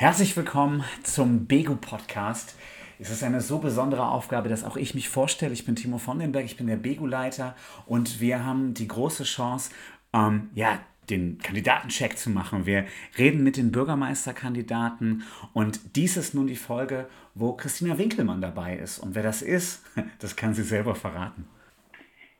Herzlich willkommen zum Begu Podcast. Es ist eine so besondere Aufgabe, dass auch ich mich vorstelle. Ich bin Timo von den Berg, ich bin der Begu-Leiter und wir haben die große Chance, ähm, ja, den Kandidatencheck zu machen. Wir reden mit den Bürgermeisterkandidaten und dies ist nun die Folge, wo Christina Winkelmann dabei ist. Und wer das ist, das kann sie selber verraten.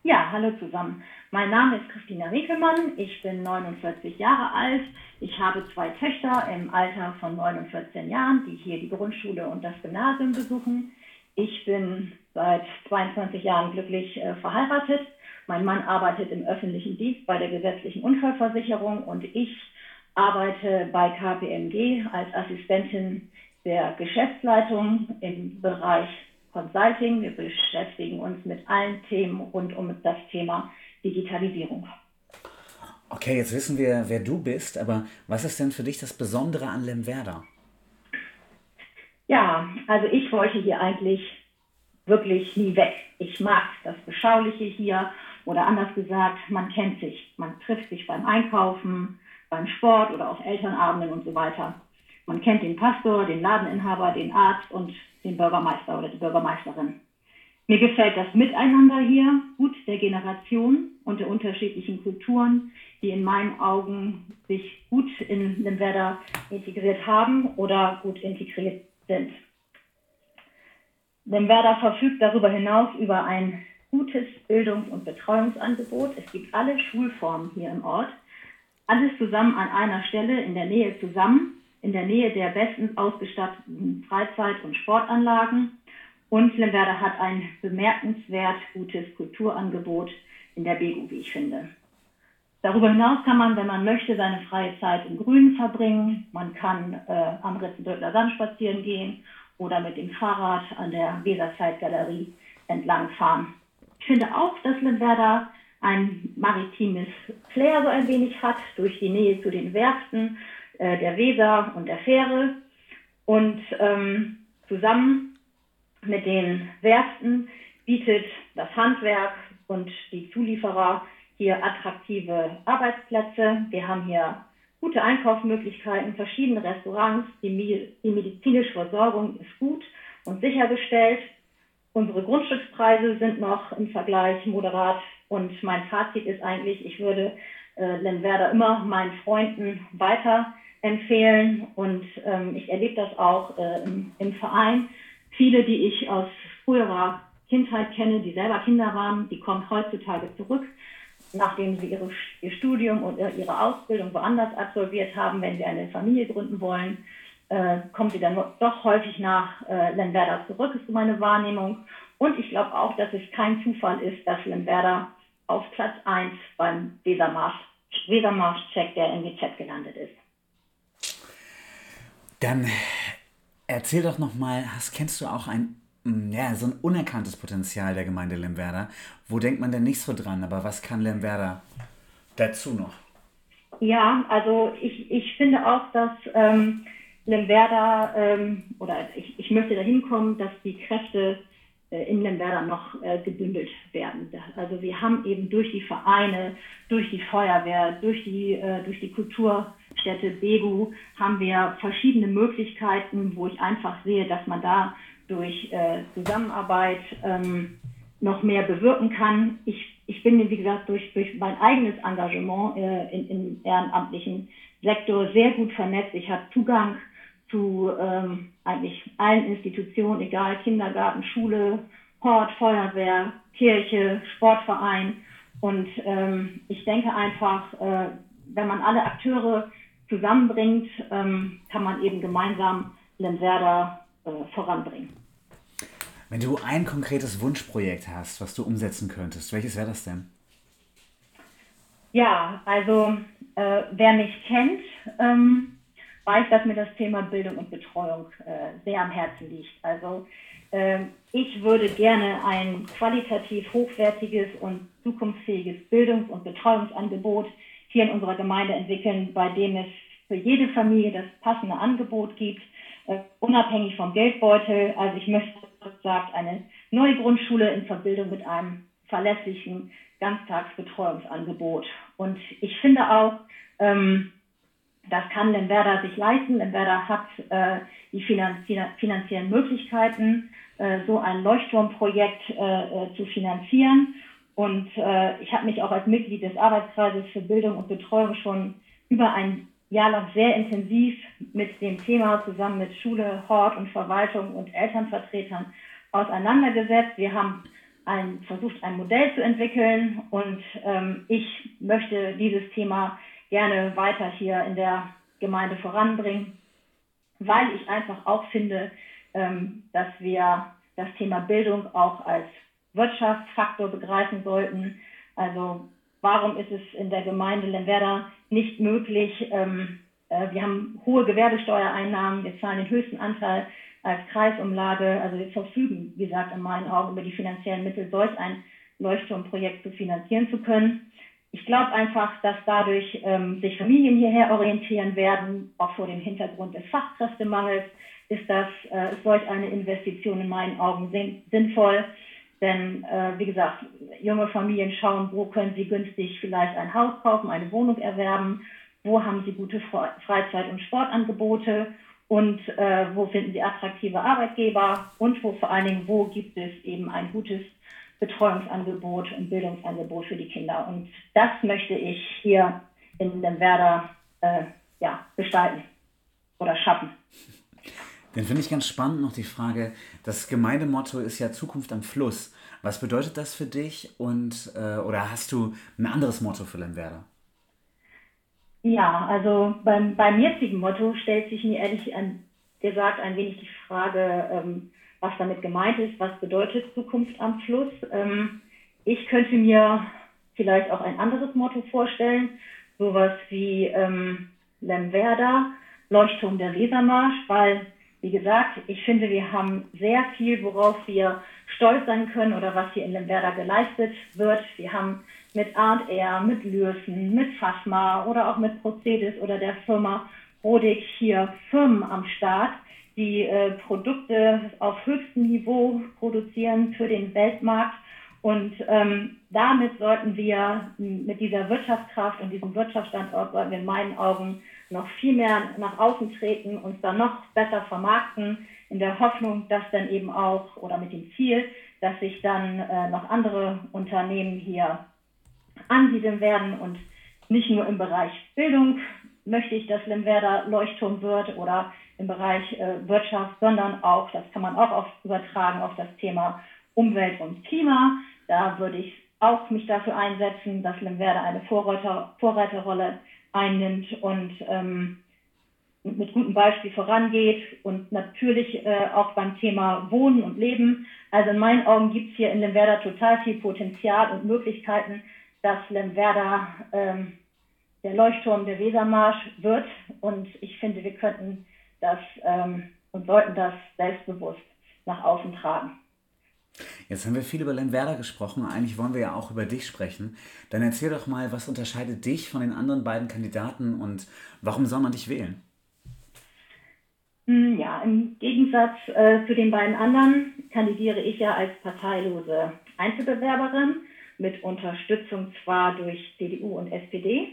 Ja, hallo zusammen. Mein Name ist Christina Winkelmann, ich bin 49 Jahre alt. Ich habe zwei Töchter im Alter von 9 und 14 Jahren, die hier die Grundschule und das Gymnasium besuchen. Ich bin seit 22 Jahren glücklich äh, verheiratet. Mein Mann arbeitet im öffentlichen Dienst bei der gesetzlichen Unfallversicherung und ich arbeite bei KPMG als Assistentin der Geschäftsleitung im Bereich Consulting. Wir beschäftigen uns mit allen Themen rund um das Thema Digitalisierung. Okay, jetzt wissen wir, wer du bist, aber was ist denn für dich das Besondere an Lemwerder? Ja, also ich wollte hier eigentlich wirklich nie weg. Ich mag das Beschauliche hier oder anders gesagt, man kennt sich. Man trifft sich beim Einkaufen, beim Sport oder auf Elternabenden und so weiter. Man kennt den Pastor, den Ladeninhaber, den Arzt und den Bürgermeister oder die Bürgermeisterin. Mir gefällt das Miteinander hier gut der Generation und der unterschiedlichen Kulturen, die in meinen Augen sich gut in Lemwerder integriert haben oder gut integriert sind. Lemwerder verfügt darüber hinaus über ein gutes Bildungs- und Betreuungsangebot. Es gibt alle Schulformen hier im Ort. Alles zusammen an einer Stelle in der Nähe zusammen, in der Nähe der bestens ausgestatteten Freizeit- und Sportanlagen und Lemwerder hat ein bemerkenswert gutes Kulturangebot in der Begu, wie ich finde. Darüber hinaus kann man, wenn man möchte, seine freie Zeit im Grünen verbringen. Man kann äh, am Ritzenböckler Sand spazieren gehen oder mit dem Fahrrad an der Weserzeitgalerie entlang fahren. Ich finde auch, dass Lemwerder ein maritimes Flair so ein wenig hat, durch die Nähe zu den Werften äh, der Weser und der Fähre. Und ähm, zusammen mit den Werften bietet das Handwerk und die Zulieferer hier attraktive Arbeitsplätze. Wir haben hier gute Einkaufsmöglichkeiten, verschiedene Restaurants. Die, die medizinische Versorgung ist gut und sichergestellt. Unsere Grundstückspreise sind noch im Vergleich moderat und mein Fazit ist eigentlich, ich würde äh, Lenwerder immer meinen Freunden weiterempfehlen und ähm, ich erlebe das auch äh, im, Verein Viele, die ich aus früherer Kindheit kenne, die selber Kinder waren, die kommen heutzutage zurück, nachdem sie ihre, ihr Studium und ihre Ausbildung woanders absolviert haben, wenn sie eine Familie gründen wollen, äh, kommen sie dann doch häufig nach äh, Lemberda zurück, ist so meine Wahrnehmung. Und ich glaube auch, dass es kein Zufall ist, dass Lemberda auf Platz 1 beim Wesermarsch-Check Wesermarsch der NWZ gelandet ist. Dann Erzähl doch nochmal, kennst du auch ein, mm, ja, so ein unerkanntes Potenzial der Gemeinde Lemwerder? Wo denkt man denn nicht so dran, aber was kann Lemwerder dazu noch? Ja, also ich, ich finde auch, dass ähm, Lemwerder, ähm, oder ich, ich möchte dahin kommen, dass die Kräfte äh, in Lemwerder noch äh, gebündelt werden. Also wir haben eben durch die Vereine, durch die Feuerwehr, durch die, äh, durch die Kultur, Städte Begu haben wir verschiedene Möglichkeiten, wo ich einfach sehe, dass man da durch äh, Zusammenarbeit ähm, noch mehr bewirken kann. Ich, ich bin, wie gesagt, durch, durch mein eigenes Engagement äh, in, im ehrenamtlichen Sektor sehr gut vernetzt. Ich habe Zugang zu ähm, eigentlich allen Institutionen, egal Kindergarten, Schule, Hort, Feuerwehr, Kirche, Sportverein. Und ähm, ich denke einfach, äh, wenn man alle Akteure zusammenbringt, ähm, kann man eben gemeinsam Lemwerder äh, voranbringen. Wenn du ein konkretes Wunschprojekt hast, was du umsetzen könntest, welches wäre das denn? Ja, also äh, wer mich kennt, ähm, weiß, dass mir das Thema Bildung und Betreuung äh, sehr am Herzen liegt. Also äh, ich würde gerne ein qualitativ hochwertiges und zukunftsfähiges Bildungs- und Betreuungsangebot hier in unserer Gemeinde entwickeln, bei dem es für jede Familie das passende Angebot gibt, äh, unabhängig vom Geldbeutel. Also ich möchte, sagt, eine neue Grundschule in Verbindung mit einem verlässlichen Ganztagsbetreuungsangebot. Und ich finde auch, ähm, Das kann Lemberda sich leisten. Lemberda hat äh, die finanziellen Möglichkeiten, äh, so ein Leuchtturmprojekt äh, äh, zu finanzieren. Und äh, ich habe mich auch als Mitglied des Arbeitskreises für Bildung und Betreuung schon über ein Jahr lang sehr intensiv mit dem Thema zusammen mit Schule, Hort und Verwaltung und Elternvertretern auseinandergesetzt. Wir haben ein, versucht, ein Modell zu entwickeln und ähm, ich möchte dieses Thema gerne weiter hier in der Gemeinde voranbringen, weil ich einfach auch finde, ähm, dass wir das Thema Bildung auch als Wirtschaftsfaktor begreifen sollten. Also warum ist es in der Gemeinde Lemwerder nicht möglich, ähm, äh, wir haben hohe Gewerbesteuereinnahmen, wir zahlen den höchsten Anteil als Kreisumlage, also wir verfügen, wie gesagt, in meinen Augen über die finanziellen Mittel, solch ein Leuchtturmprojekt zu finanzieren zu können. Ich glaube einfach, dass dadurch ähm, sich Familien hierher orientieren werden, auch vor dem Hintergrund des Fachkräftemangels ist das äh, solch eine Investition in meinen Augen sinnvoll. Denn äh, wie gesagt, junge Familien schauen, wo können sie günstig vielleicht ein Haus kaufen, eine Wohnung erwerben, wo haben sie gute Freizeit- und Sportangebote und äh, wo finden sie attraktive Arbeitgeber und wo vor allen Dingen, wo gibt es eben ein gutes Betreuungsangebot und Bildungsangebot für die Kinder. Und das möchte ich hier in dem Werder äh, ja, gestalten oder schaffen. Den finde ich ganz spannend noch die Frage, das Gemeindemotto ist ja Zukunft am Fluss. Was bedeutet das für dich und äh, oder hast du ein anderes Motto für Lemwerder? Ja, also beim, beim jetzigen Motto stellt sich mir ehrlich gesagt ein wenig die Frage, ähm, was damit gemeint ist, was bedeutet Zukunft am Fluss. Ähm, ich könnte mir vielleicht auch ein anderes Motto vorstellen, sowas wie ähm, Lemwerder, Leuchtturm der Wesermarsch, weil wie gesagt, ich finde, wir haben sehr viel, worauf wir stolz sein können oder was hier in Lemberda geleistet wird. Wir haben mit Art Air, mit Lürsen, mit Fasma oder auch mit Prozedis oder der Firma Rodig hier Firmen am Start, die äh, Produkte auf höchstem Niveau produzieren für den Weltmarkt. Und ähm, damit sollten wir mit dieser Wirtschaftskraft und diesem Wirtschaftsstandort, sollten wir in meinen Augen noch viel mehr nach außen treten, uns dann noch besser vermarkten, in der Hoffnung, dass dann eben auch oder mit dem Ziel, dass sich dann äh, noch andere Unternehmen hier ansiedeln werden und nicht nur im Bereich Bildung möchte ich, dass Lemwerder Leuchtturm wird oder im Bereich äh, Wirtschaft, sondern auch, das kann man auch auf, übertragen auf das Thema Umwelt und Klima. Da würde ich auch mich dafür einsetzen, dass Lemwerder eine Vorreiter, Vorreiterrolle einnimmt und ähm, mit gutem Beispiel vorangeht und natürlich äh, auch beim Thema Wohnen und Leben. Also in meinen Augen gibt es hier in Lemwerda total viel Potenzial und Möglichkeiten, dass Lemwerda ähm, der Leuchtturm der Wesermarsch wird. Und ich finde, wir könnten das ähm, und sollten das selbstbewusst nach außen tragen. Jetzt haben wir viel über Lemwerder gesprochen. Eigentlich wollen wir ja auch über dich sprechen. Dann erzähl doch mal, was unterscheidet dich von den anderen beiden Kandidaten und warum soll man dich wählen? Hm, ja, im Gegensatz äh, zu den beiden anderen kandidiere ich ja als parteilose Einzelbewerberin mit Unterstützung zwar durch CDU und SPD,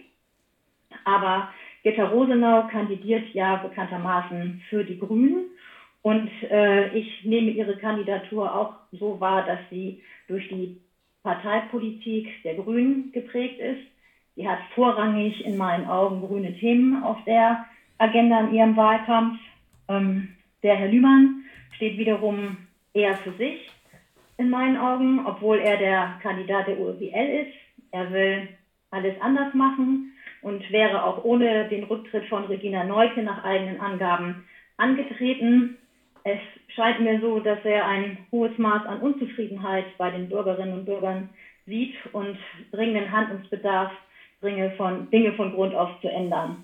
aber Gitta Rosenau kandidiert ja bekanntermaßen für die Grünen und äh, ich nehme ihre Kandidatur auch so wahr, dass sie durch die Parteipolitik der Grünen geprägt ist. Sie hat vorrangig in meinen Augen grüne Themen auf der Agenda in ihrem Wahlkampf. Ähm, der Herr Lühmann steht wiederum eher für sich in meinen Augen, obwohl er der Kandidat der URBL ist. Er will alles anders machen und wäre auch ohne den Rücktritt von Regina Neuke nach eigenen Angaben angetreten. Es scheint mir so, dass er ein hohes Maß an Unzufriedenheit bei den Bürgerinnen und Bürgern sieht und dringenden Handlungsbedarf Dinge von, Dinge von Grund auf zu ändern.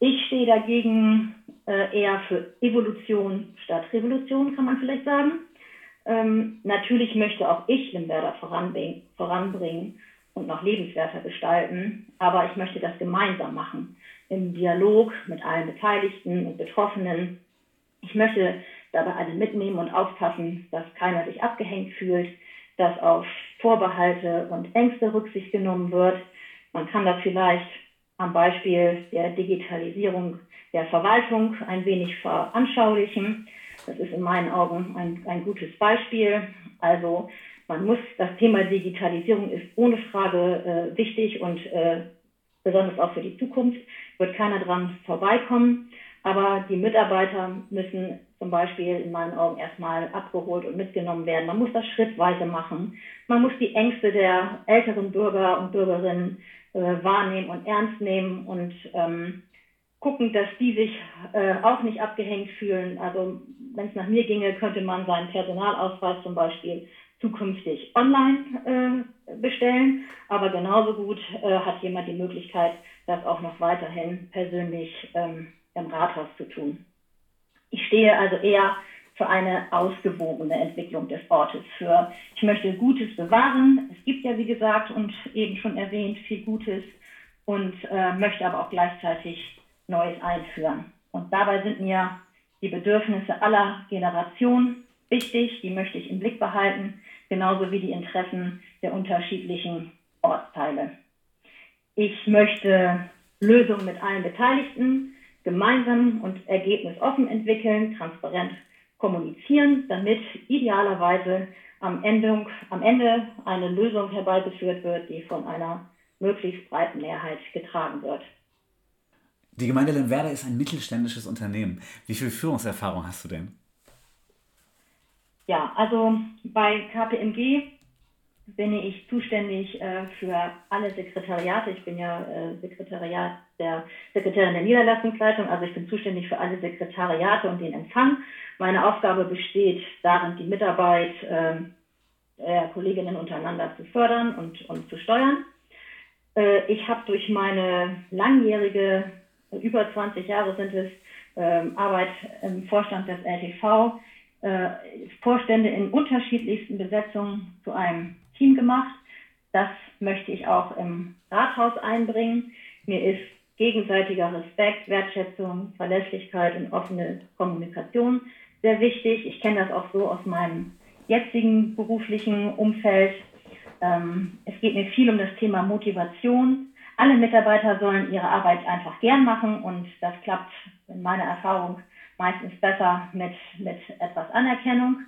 Ich stehe dagegen äh, eher für Evolution statt Revolution, kann man vielleicht sagen. Ähm, natürlich möchte auch ich voranbringen, voranbringen und noch lebenswerter gestalten, aber ich möchte das gemeinsam machen, im Dialog mit allen Beteiligten und Betroffenen ich möchte dabei alle mitnehmen und aufpassen, dass keiner sich abgehängt fühlt, dass auf Vorbehalte und Ängste Rücksicht genommen wird. Man kann das vielleicht am Beispiel der Digitalisierung der Verwaltung ein wenig veranschaulichen. Das ist in meinen Augen ein, ein gutes Beispiel. Also man muss, das Thema Digitalisierung ist ohne Frage äh, wichtig und äh, besonders auch für die Zukunft wird keiner dran vorbeikommen. Aber die Mitarbeiter müssen zum Beispiel in meinen Augen erstmal abgeholt und mitgenommen werden. Man muss das schrittweise machen. Man muss die Ängste der älteren Bürger und Bürgerinnen äh, wahrnehmen und ernst nehmen und ähm, gucken, dass die sich äh, auch nicht abgehängt fühlen. Also wenn es nach mir ginge, könnte man seinen Personalausweis zum Beispiel zukünftig online äh, bestellen. Aber genauso gut äh, hat jemand die Möglichkeit, das auch noch weiterhin persönlich ähm, im Rathaus zu tun. Ich stehe also eher für eine ausgewogene Entwicklung des Ortes. Für ich möchte Gutes bewahren. Es gibt ja wie gesagt und eben schon erwähnt viel Gutes und äh, möchte aber auch gleichzeitig Neues einführen. Und dabei sind mir die Bedürfnisse aller Generationen wichtig. Die möchte ich im Blick behalten, genauso wie die Interessen der unterschiedlichen Ortsteile. Ich möchte Lösungen mit allen Beteiligten gemeinsam und ergebnisoffen entwickeln, transparent kommunizieren, damit idealerweise am Ende, am Ende eine Lösung herbeigeführt wird, die von einer möglichst breiten Mehrheit getragen wird. Die Gemeinde Lemwerder ist ein mittelständisches Unternehmen. Wie viel Führungserfahrung hast du denn? Ja, also bei KPMG bin ich zuständig äh, für alle Sekretariate. Ich bin ja äh, Sekretariat der Sekretärin der Niederlassungsleitung, also ich bin zuständig für alle Sekretariate und den Empfang. Meine Aufgabe besteht darin, die Mitarbeit äh, der Kolleginnen untereinander zu fördern und, und zu steuern. Äh, ich habe durch meine langjährige, über 20 Jahre sind es, ähm, Arbeit im Vorstand des LTV, äh, Vorstände in unterschiedlichsten Besetzungen zu einem Team gemacht. Das möchte ich auch im Rathaus einbringen. Mir ist gegenseitiger Respekt, Wertschätzung, Verlässlichkeit und offene Kommunikation sehr wichtig. Ich kenne das auch so aus meinem jetzigen beruflichen Umfeld. Ähm, es geht mir viel um das Thema Motivation. Alle Mitarbeiter sollen ihre Arbeit einfach gern machen und das klappt in meiner Erfahrung meistens besser mit, mit etwas Anerkennung.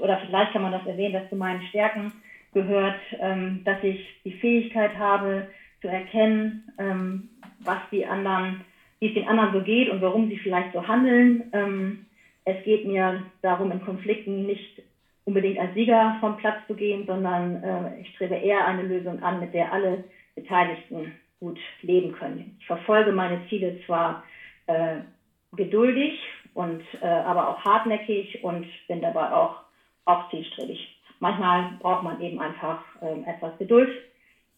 Oder vielleicht kann man das erwähnen, dass zu meinen Stärken gehört, ähm, dass ich die Fähigkeit habe, zu erkennen, ähm, was die anderen, wie es den anderen so geht und warum sie vielleicht so handeln. Ähm, es geht mir darum, in Konflikten nicht unbedingt als Sieger vom Platz zu gehen, sondern äh, ich strebe eher eine Lösung an, mit der alle Beteiligten gut leben können. Ich verfolge meine Ziele zwar äh, geduldig und äh, aber auch hartnäckig und bin dabei auch, auch zielstrebig manchmal braucht man eben einfach ähm, etwas Geduld,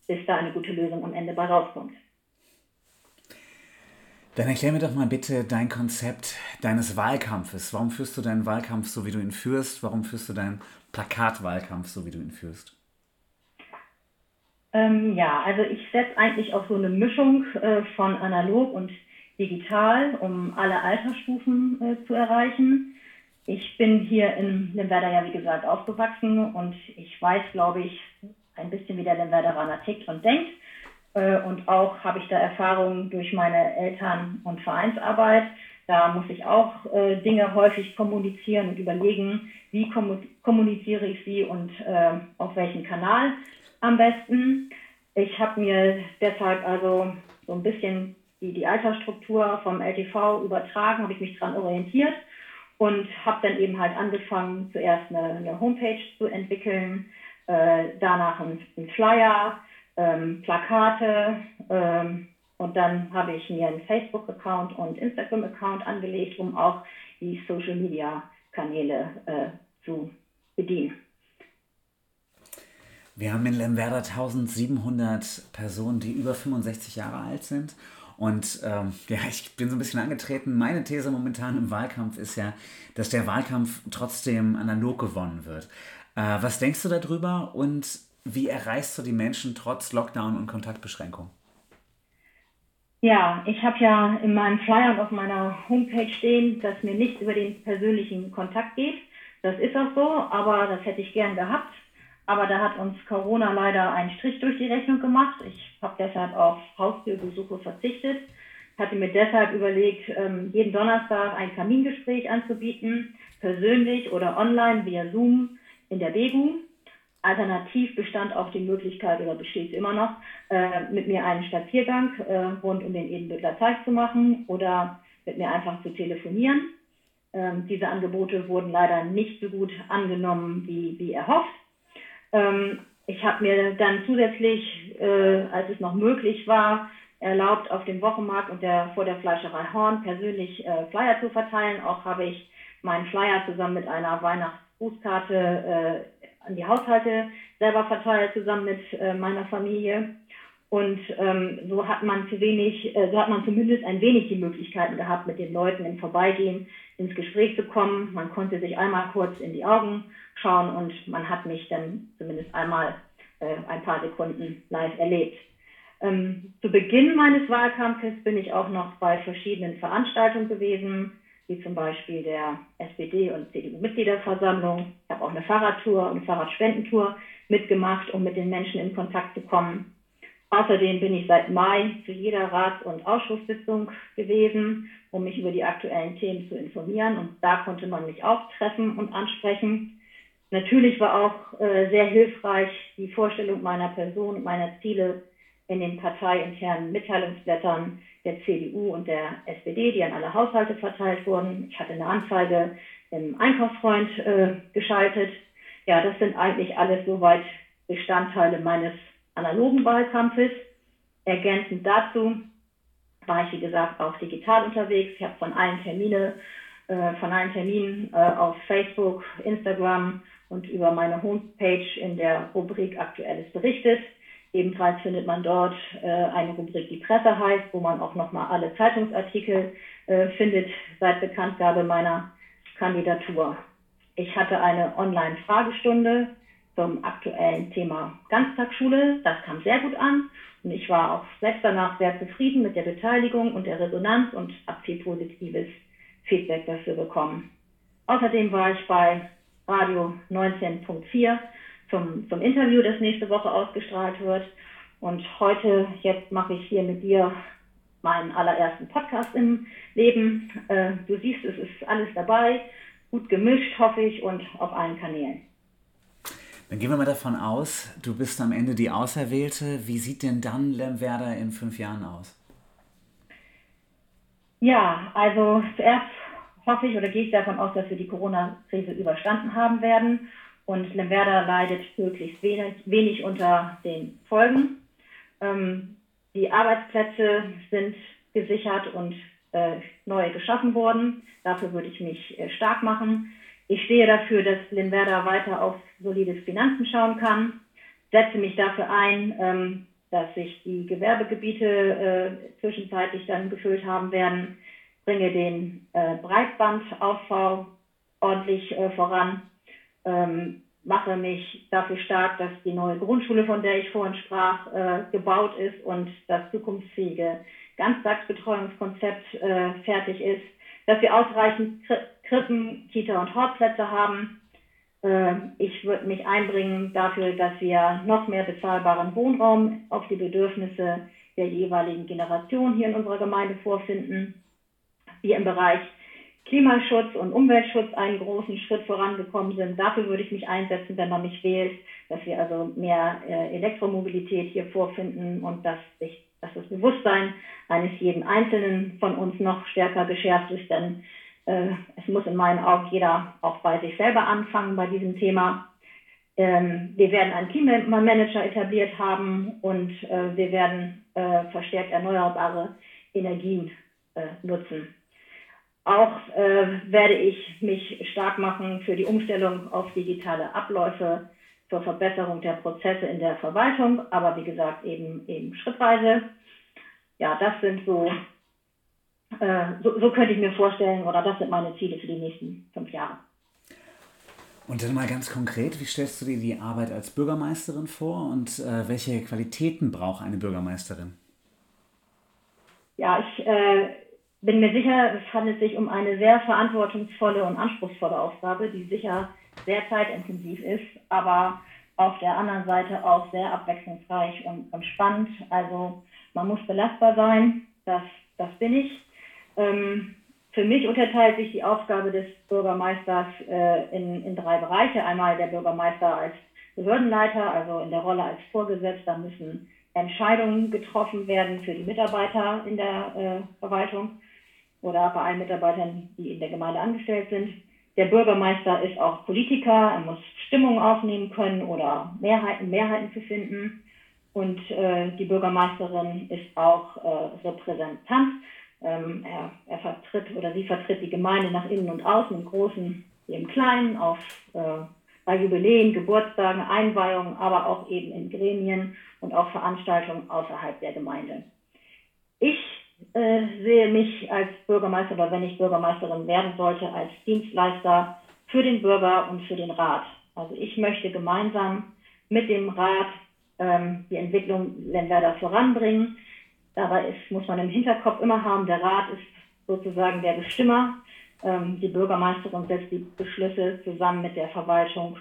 bis da eine gute Lösung am Ende bei rauskommt. Dann erklär mir doch mal bitte dein Konzept deines Wahlkampfes. Warum führst du deinen Wahlkampf so, wie du ihn führst? Warum führst du deinen Plakatwahlkampf so, wie du ihn führst? Ähm, ja, also ich setze eigentlich auf so eine Mischung äh, von analog und digital, um alle Altersstufen äh, zu erreichen. Ich bin hier in Lemwerder ja, wie gesagt, aufgewachsen und ich weiß, glaube ich, ein bisschen, wie der Lemwerderaner tickt und denkt. Äh, und auch habe ich da Erfahrungen durch meine Eltern- und Vereinsarbeit. Da muss ich auch äh, Dinge häufig kommunizieren und überlegen, wie kommuniziere ich sie und äh, auf welchen Kanal am besten. Ich habe mir deshalb also so ein bisschen die, die Altersstruktur vom LTV übertragen, habe ich mich daran orientiert und habe dann eben halt angefangen, zuerst eine, eine Homepage zu entwickeln, äh, danach einen, Flyer, ähm, Plakate ähm, und dann habe ich mir einen Facebook-Account und Instagram-Account angelegt, um auch die Social-Media-Kanäle äh, zu bedienen. Wir haben in Lemwerder 1700 Personen, die über 65 Jahre alt sind und ähm, ja, ich bin so ein bisschen angetreten. Meine These momentan im Wahlkampf ist ja, dass der Wahlkampf trotzdem analog gewonnen wird. Äh, was denkst du darüber und wie erreichst du die Menschen trotz Lockdown und Kontaktbeschränkung? Ja, ich habe ja in meinem Flyer und auf meiner Homepage stehen, dass mir nichts über den persönlichen Kontakt geht. Das ist auch so, aber das hätte ich gern gehabt. Aber da hat uns Corona leider einen Strich durch die Rechnung gemacht. Ich habe deshalb auf Haustürbesuche verzichtet, hatte mir deshalb überlegt, ähm, jeden Donnerstag ein Kamingespräch anzubieten, persönlich oder online via Zoom in der Begu. Alternativ bestand auch die Möglichkeit oder besteht immer noch, äh, mit mir einen Spaziergang äh, rund um den Edenbüttler Teich zu machen oder mit mir einfach zu telefonieren. Ähm, diese Angebote wurden leider nicht so gut angenommen wie, wie erhofft. Ähm, ich habe mir dann zusätzlich, äh, als es noch möglich war, erlaubt, auf dem Wochenmarkt und der, vor der Fleischerei Horn persönlich äh, Flyer zu verteilen. Auch habe ich meinen Flyer zusammen mit einer Weihnachtsgrußkarte äh, an die Haushalte selber verteilt, zusammen mit äh, meiner Familie. Und ähm, so hat man zu wenig, äh, so hat man zumindest ein wenig die Möglichkeiten gehabt, mit den Leuten im Vorbeigehen ins Gespräch zu kommen. Man konnte sich einmal kurz in die Augen schauen und man hat mich dann zumindest einmal äh, ein paar Sekunden live erlebt. Ähm, zu Beginn meines Wahlkampfes bin ich auch noch bei verschiedenen Veranstaltungen gewesen, wie zum Beispiel der SPD- und CDU-Mitgliederversammlung. Ich habe auch eine Fahrradtour und Fahrradspendentour mitgemacht, um mit den Menschen in Kontakt zu kommen. Außerdem bin ich seit Mai zu jeder Rats- und Ausschusssitzung gewesen, um mich über die aktuellen Themen zu informieren. Und da konnte man mich auch treffen und ansprechen. Natürlich war auch äh, sehr hilfreich die Vorstellung meiner Person und meiner Ziele in den parteiinternen Mitteilungsblättern der CDU und der SPD, die an alle Haushalte verteilt wurden. Ich hatte eine Anzeige im Einkaufsfreund äh, geschaltet. Ja, das sind eigentlich alles soweit Bestandteile meines analogen Wahlkampfes. Ergänzend dazu war ich, wie gesagt, auch digital unterwegs. Ich habe von allen Termine, äh, von allen Terminen äh, auf Facebook, Instagram und über meine Homepage in der Rubrik Aktuelles berichtet. Ebenfalls findet man dort äh, eine Rubrik, die Presse heißt, wo man auch nochmal alle Zeitungsartikel äh, findet seit Bekanntgabe meiner Kandidatur. Ich hatte eine Online-Fragestunde zum aktuellen Thema Ganztagsschule. Das kam sehr gut an und ich war auch selbst danach sehr zufrieden mit der Beteiligung und der Resonanz und habe viel positives Feedback dafür bekommen. Außerdem war ich bei Radio 19.4 zum, zum Interview, das nächste Woche ausgestrahlt wird. Und heute, jetzt mache ich hier mit dir meinen allerersten Podcast im Leben. Äh, du siehst, es ist alles dabei, gut gemischt, hoffe ich, und auf allen Kanälen. Dann gehen wir mal davon aus, du bist am Ende die Auserwählte. Wie sieht denn dann Lemwerder in fünf Jahren aus? Ja, also zuerst hoffe ich oder gehe ich davon aus, dass wir die Corona-Krise überstanden haben werden und Lemwerder leidet möglichst wenig, wenig unter den Folgen. Ähm, die Arbeitsplätze sind gesichert und äh, neu geschaffen worden. Dafür würde ich mich äh, stark machen. Ich stehe dafür, dass Limwerder weiter auf solides Finanzen schauen kann. Setze mich dafür ein, ähm, dass sich die Gewerbegebiete äh, zwischenzeitlich dann gefüllt haben werden. Bringe den äh, Breitbandaufbau ordentlich äh, voran ähm, mache mich dafür stark, dass die neue Grundschule, von der ich vorhin sprach, gebaut ist und das zukunftsfähige Ganztagsbetreuungskonzept fertig ist, dass wir ausreichend Krippen, Kita und Hortplätze haben. Äh, ich würde mich einbringen dafür, dass wir noch mehr bezahlbaren Wohnraum auf die Bedürfnisse der jeweiligen Generation hier in unserer Gemeinde vorfinden. Wir im Bereich Klimaschutz und Umweltschutz einen großen Schritt vorangekommen sind. Dafür würde ich mich einsetzen, wenn man mich wählt, dass wir also mehr äh, Elektromobilität hier vorfinden und dass, sich, dass das Bewusstsein eines jeden Einzelnen von uns noch stärker geschärft ist. Denn äh, es muss in meinen Augen jeder auch bei sich selber anfangen bei diesem Thema. Ähm, wir werden einen Klimamanager etabliert haben und äh, wir werden äh, verstärkt erneuerbare Energien äh, nutzen. Auch äh, werde ich mich stark machen für die Umstellung auf digitale Abläufe zur Verbesserung der Prozesse in der Verwaltung, aber wie gesagt eben, eben schrittweise. Ja, das sind so, so, so könnte ich mir vorstellen, oder das sind meine Ziele für die nächsten fünf Jahre. Und dann mal ganz konkret, wie stellst du dir die Arbeit als Bürgermeisterin vor und äh, welche Qualitäten braucht eine Bürgermeisterin? Ja, ich äh, bin mir sicher, es handelt sich um eine sehr verantwortungsvolle und anspruchsvolle Aufgabe, die sicher sehr zeitintensiv ist, aber auf der anderen Seite auch sehr abwechslungsreich und, und spannend. Also man muss belastbar sein, das, das bin ich. Ähm, für mich unterteilt sich die Aufgabe des Bürgermeisters äh, in, in drei Bereiche. Einmal der Bürgermeister als Behördenleiter, also in der Rolle als Vorgesetzter müssen Entscheidungen getroffen werden für die Mitarbeiter in der äh, Verwaltung oder bei allen Mitarbeitern, die in der Gemeinde angestellt sind. Der Bürgermeister ist auch Politiker, er muss Stimmungen aufnehmen können oder Mehrheiten, Mehrheiten zu finden. Und äh, die Bürgermeisterin ist auch äh, Repräsentant. Ähm, er, er, vertritt oder sie vertritt die Gemeinde nach innen und außen, im Großen wie im Kleinen, auf, äh, bei Jubiläen, Geburtstagen, Einweihungen, aber auch eben in Gremien und auch Veranstaltungen außerhalb der Gemeinde. Ich äh, sehe mich als Bürgermeister oder wenn ich Bürgermeisterin werden sollte, als Dienstleister für den Bürger und für den Rat. Also ich möchte gemeinsam mit dem Rat ähm, die Entwicklung Lemberda voranbringen. Dabei ist, muss man im Hinterkopf immer haben, der Rat ist sozusagen der Bestimmer. Ähm, die Bürgermeisterin setzt die Beschlüsse zusammen mit der Verwaltung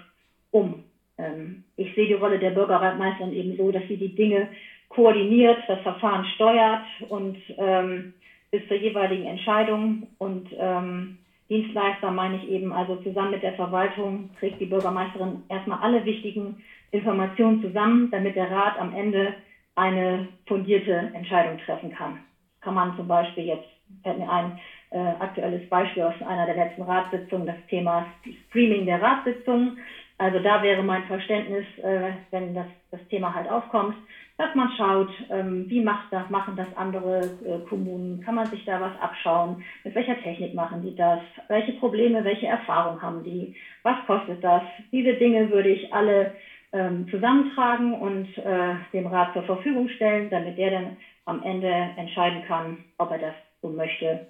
um. Ähm, ich sehe die Rolle der Bürgermeisterin eben so, dass sie die Dinge koordiniert, das Verfahren steuert und ähm, bis zur jeweiligen Entscheidung. Und ähm, Dienstleister meine ich eben, also zusammen mit der Verwaltung trägt die Bürgermeisterin erstmal alle wichtigen Informationen zusammen, damit der Rat am Ende eine fundierte Entscheidung treffen kann. Kann man zum Beispiel jetzt, fällt mir ein äh, aktuelles Beispiel aus einer der letzten Ratssitzungen, das Thema Streaming der Ratssitzungen. Also da wäre mein Verständnis, äh, wenn das, das Thema halt aufkommt, dass man schaut, ähm, wie macht das, machen das andere äh, Kommunen, kann man sich da was abschauen, mit welcher Technik machen die das, welche Probleme, welche Erfahrungen haben die, was kostet das. Diese Dinge würde ich alle ähm, zusammentragen und äh, dem Rat zur Verfügung stellen, damit der dann am Ende entscheiden kann, ob er das so möchte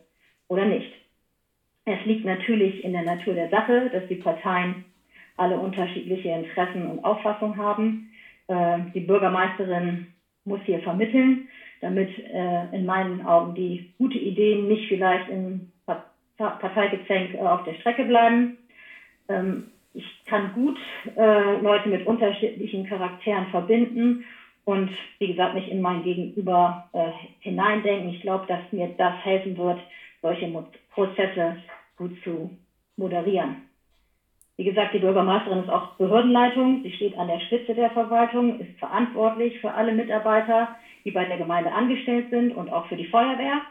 oder nicht. Es liegt natürlich in der Natur der Sache, dass die Parteien alle unterschiedliche Interessen und Auffassungen haben. Äh, die Bürgermeisterin muss hier vermitteln, damit äh, in meinen Augen die gute Ideen nicht vielleicht im Parteigezänk äh, auf der Strecke bleiben. Ähm, ich kann gut äh, Leute mit unterschiedlichen Charakteren verbinden und wie gesagt mich in mein Gegenüber äh, hineindenken. Ich glaube, dass mir das helfen wird, solche Mo Prozesse gut zu moderieren. Wie gesagt, die Bürgermeisterin ist auch Behördenleitung. Sie steht an der Spitze der Verwaltung, ist verantwortlich für alle Mitarbeiter, die bei der Gemeinde angestellt sind und auch für die Feuerwehr.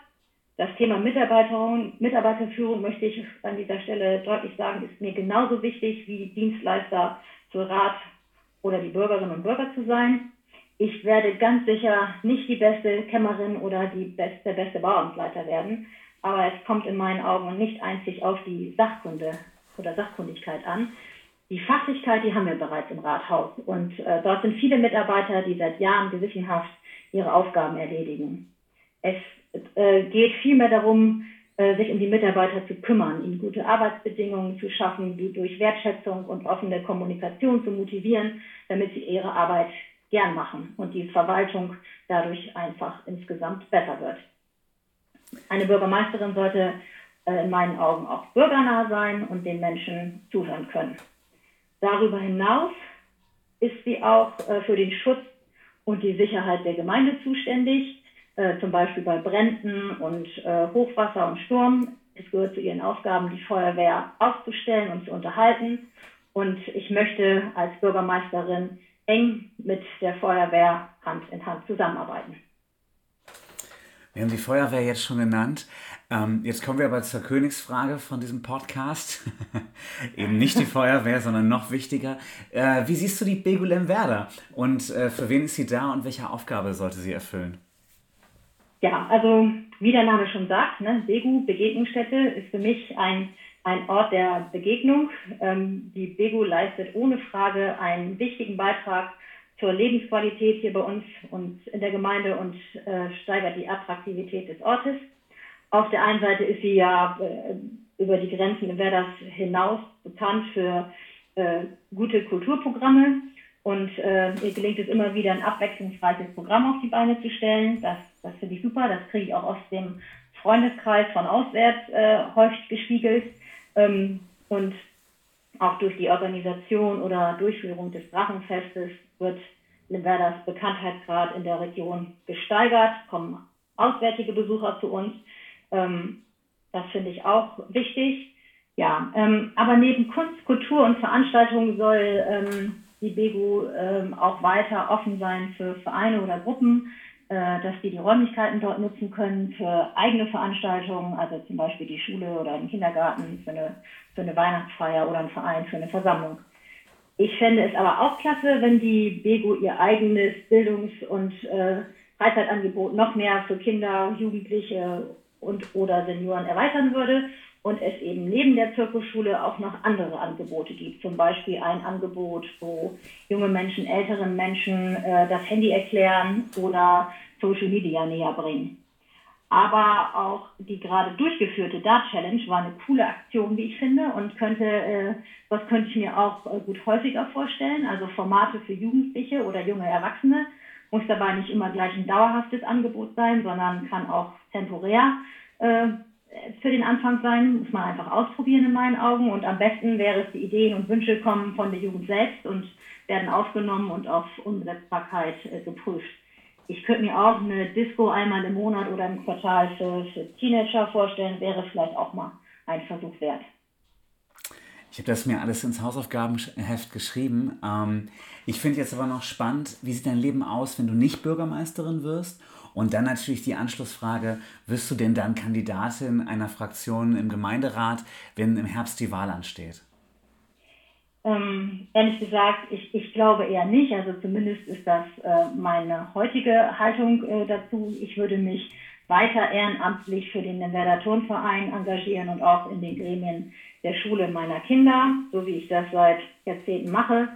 Das Thema Mitarbeiterführung möchte ich an dieser Stelle deutlich sagen, ist mir genauso wichtig wie Dienstleister für Rat oder die Bürgerinnen und Bürger zu sein. Ich werde ganz sicher nicht die beste Kämmerin oder die beste, der beste Bauamtsleiter werden, aber es kommt in meinen Augen nicht einzig auf die Sachkunde oder Sachkundigkeit an. Die Fachlichkeit, die haben wir bereits im Rathaus. Und äh, dort sind viele Mitarbeiter, die seit Jahren gewissenhaft ihre Aufgaben erledigen. Es äh, geht vielmehr darum, äh, sich um die Mitarbeiter zu kümmern, ihnen gute Arbeitsbedingungen zu schaffen, die durch Wertschätzung und offene Kommunikation zu motivieren, damit sie ihre Arbeit gern machen und die Verwaltung dadurch einfach insgesamt besser wird. Eine Bürgermeisterin sollte äh, in meinen Augen auch bürgernah sein und den Menschen zuhören können. Darüber hinaus ist sie auch für den Schutz und die Sicherheit der Gemeinde zuständig, äh, zum Beispiel bei Bränden und Hochwasser und Sturm. Es gehört zu ihren Aufgaben, die Feuerwehr aufzustellen und zu unterhalten. Und ich möchte als Bürgermeisterin eng mit der Feuerwehr Hand in Hand zusammenarbeiten. Wir haben die Feuerwehr jetzt schon genannt. Ähm, jetzt kommen wir aber zur Königsfrage von diesem Podcast. Eben nicht die Feuerwehr, sondern noch wichtiger. Äh, wie siehst du die Begulem Werder und äh, für wen ist sie da und welche Aufgabe sollte sie erfüllen? Ja, also wie der Name schon sagt, ne, Begu, Begegnungsstätte, ist für mich ein, ein Ort der Begegnung. Ähm, die Begu leistet ohne Frage einen wichtigen Beitrag zur Lebensqualität hier bei uns und in der Gemeinde und äh, steigert die Attraktivität des Ortes. Auf der einen Seite ist sie ja äh, über die Grenzen Werders hinaus bekannt für äh, gute Kulturprogramme und äh, ihr gelingt es immer wieder, ein abwechslungsreiches Programm auf die Beine zu stellen. Das, das finde ich super. Das kriege ich auch aus dem Freundeskreis von auswärts äh, häufig gespiegelt. Ähm, und auch durch die Organisation oder Durchführung des Drachenfestes wird Limwerdas Bekanntheitsgrad in der Region gesteigert, kommen auswärtige Besucher zu uns. Ähm, das finde ich auch wichtig. Ja, ähm, aber neben Kunst, Kultur und Veranstaltungen soll ähm, die BEGU ähm, auch weiter offen sein für Vereine oder Gruppen, äh, dass die die Räumlichkeiten dort nutzen können für eigene Veranstaltungen, also zum Beispiel die Schule oder den Kindergarten für eine, für eine Weihnachtsfeier oder ein Verein für eine Versammlung. Ich fände es aber auch klasse, wenn die BEGU ihr eigenes Bildungs- und äh, Freizeitangebot noch mehr für Kinder, Jugendliche und oder Senioren erweitern würde und es eben neben der Zirkusschule auch noch andere Angebote gibt. Zum Beispiel ein Angebot, wo junge Menschen älteren Menschen äh, das Handy erklären oder Social Media näher bringen. Aber auch die gerade durchgeführte Dart Challenge war eine coole Aktion, wie ich finde, und könnte, äh, was könnte ich mir auch äh, gut häufiger vorstellen. Also Formate für Jugendliche oder junge Erwachsene muss dabei nicht immer gleich ein dauerhaftes Angebot sein, sondern kann auch temporär äh, für den Anfang sein, muss man einfach ausprobieren in meinen Augen. Und am besten wäre es, die Ideen und Wünsche kommen von der Jugend selbst und werden aufgenommen und auf Umsetzbarkeit äh, geprüft. Ich könnte mir auch eine Disco einmal im Monat oder im Quartal für, für Teenager vorstellen, wäre vielleicht auch mal ein Versuch wert. Ich habe das mir alles ins Hausaufgabenheft geschrieben. Ähm, ich finde jetzt aber noch spannend, wie sieht dein Leben aus, wenn du nicht Bürgermeisterin wirst und dann natürlich die Anschlussfrage, wirst du denn dann Kandidatin einer Fraktion im Gemeinderat, wenn im Herbst die Wahl ansteht? Ähm, ehrlich gesagt, ich, ich glaube eher nicht. Also zumindest ist das äh, meine heutige Haltung äh, dazu. Ich würde mich weiter ehrenamtlich für den Werder Turnverein engagieren und auch in den Gremien der Schule meiner Kinder, so wie ich das seit Jahrzehnten mache.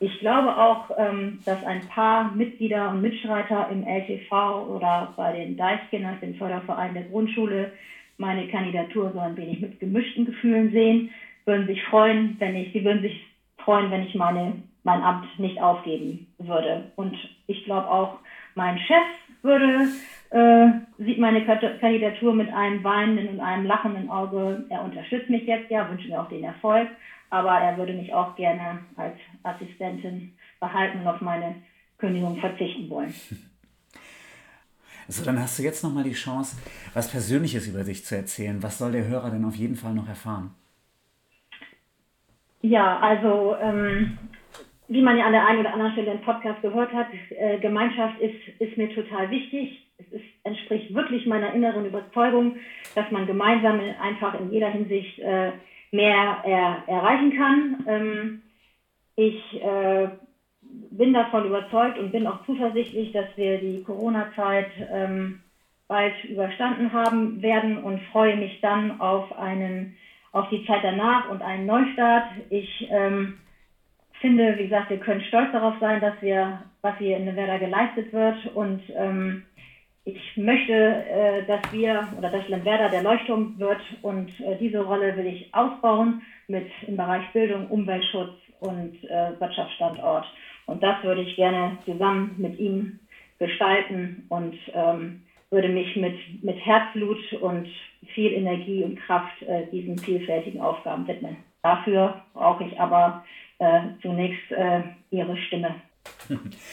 Ich glaube auch, ähm, dass ein paar Mitglieder und Mitstreiter im LTV oder bei den Deichkindern, dem Förderverein der Grundschule, meine Kandidatur so ein wenig mit gemischten Gefühlen sehen, würden sich freuen, wenn ich, sie würden sich freuen, wenn ich meine, mein Amt nicht aufgeben würde. Und ich glaube auch, mein Chef würde, äh, sieht meine Kandidatur mit einem weinenden und einem lachenden Auge. Er unterstützt mich jetzt ja, wünscht mir auch den Erfolg aber er würde mich auch gerne als Assistentin behalten und auf meine Kündigung verzichten wollen. So, dann hast du jetzt nochmal die Chance, was Persönliches über dich zu erzählen. Was soll der Hörer denn auf jeden Fall noch erfahren? Ja, also ähm, wie man ja an der einen oder anderen Stelle im Podcast gehört hat, äh, Gemeinschaft ist, ist mir total wichtig. Es ist, entspricht wirklich meiner inneren Überzeugung, dass man gemeinsam einfach in jeder Hinsicht äh, mehr er, erreichen kann. Ähm, ich äh, bin davon überzeugt und bin auch zuversichtlich, dass wir die Corona-Zeit ähm, bald überstanden haben werden und freue mich dann auf einen auf die Zeit danach und einen Neustart. Ich ähm, finde, wie gesagt, wir können stolz darauf sein, dass wir, was hier in Nevada geleistet wird und ähm, ich möchte, äh, dass wir oder dass Lemwerder der Leuchtturm wird und äh, diese Rolle will ich ausbauen mit im Bereich Bildung, Umweltschutz und äh, Wirtschaftsstandort. Und das würde ich gerne zusammen mit ihm gestalten und ähm, würde mich mit, mit Herzblut und viel Energie und Kraft äh, diesen vielfältigen Aufgaben widmen. Dafür brauche ich aber äh, zunächst äh, Ihre Stimme.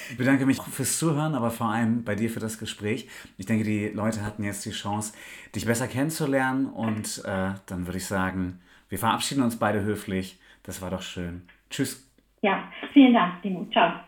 Ich bedanke mich fürs Zuhören, aber vor allem bei dir für das Gespräch. Ich denke, die Leute hatten jetzt die Chance, dich besser kennenzulernen und äh, dann würde ich sagen, wir verabschieden uns beide höflich. Das war doch schön. Tschüss. Ja, vielen Dank, Timo. Ciao.